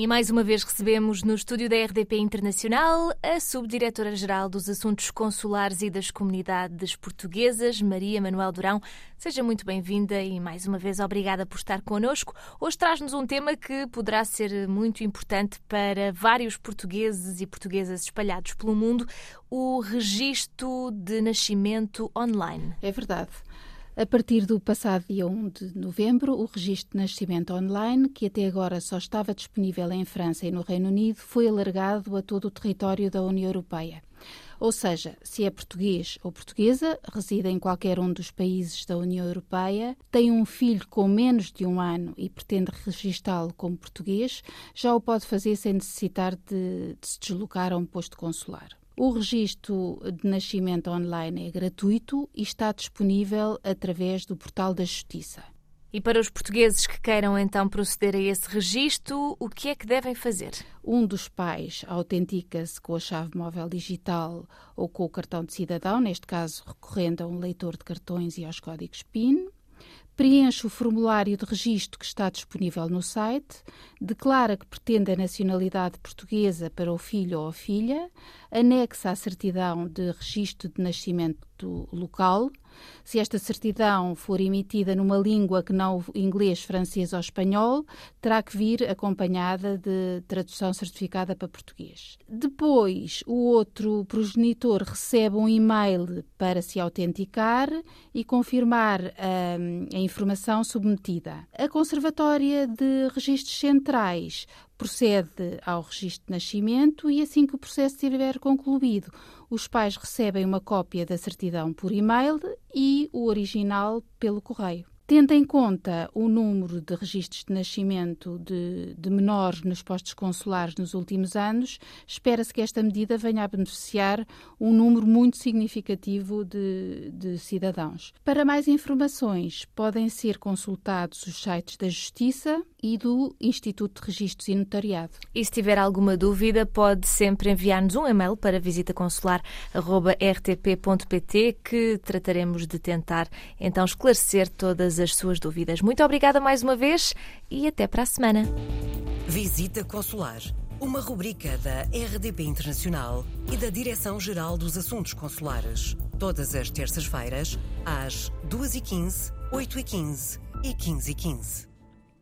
E mais uma vez recebemos no estúdio da RDP Internacional a Subdiretora-Geral dos Assuntos Consulares e das Comunidades Portuguesas, Maria Manuel Durão. Seja muito bem-vinda e mais uma vez obrigada por estar connosco. Hoje traz-nos um tema que poderá ser muito importante para vários portugueses e portuguesas espalhados pelo mundo: o registro de nascimento online. É verdade. A partir do passado dia 1 de novembro, o registro de nascimento online, que até agora só estava disponível em França e no Reino Unido, foi alargado a todo o território da União Europeia. Ou seja, se é português ou portuguesa, reside em qualquer um dos países da União Europeia, tem um filho com menos de um ano e pretende registá-lo como português, já o pode fazer sem necessitar de, de se deslocar a um posto consular. O registro de nascimento online é gratuito e está disponível através do portal da Justiça. E para os portugueses que queiram então proceder a esse registro, o que é que devem fazer? Um dos pais autentica-se com a chave móvel digital ou com o cartão de cidadão, neste caso recorrendo a um leitor de cartões e aos códigos PIN preenche o formulário de registro que está disponível no site, declara que pretende a nacionalidade portuguesa para o filho ou a filha, anexa a certidão de registro de nascimento local. Se esta certidão for emitida numa língua que não inglês, francês ou espanhol, terá que vir acompanhada de tradução certificada para português. Depois, o outro progenitor recebe um e-mail para se autenticar e confirmar hum, a informação submetida. A Conservatória de Registros Centrais procede ao registro de nascimento e, assim que o processo estiver concluído, os pais recebem uma cópia da certidão por e-mail e o original pelo correio. Tendo em conta o número de registros de nascimento de, de menores nos postos consulares nos últimos anos, espera-se que esta medida venha a beneficiar um número muito significativo de, de cidadãos. Para mais informações, podem ser consultados os sites da Justiça e do Instituto de Registros e Notariado. E se tiver alguma dúvida, pode sempre enviar-nos um e-mail para visitaconsular.rtp.pt que trataremos de tentar então esclarecer todas as suas dúvidas. Muito obrigada mais uma vez e até para a semana. Visita Consular, uma rubrica da RDP Internacional e da Direção-Geral dos Assuntos Consulares. Todas as terças-feiras, às 2h15, 8h15 e 15h15.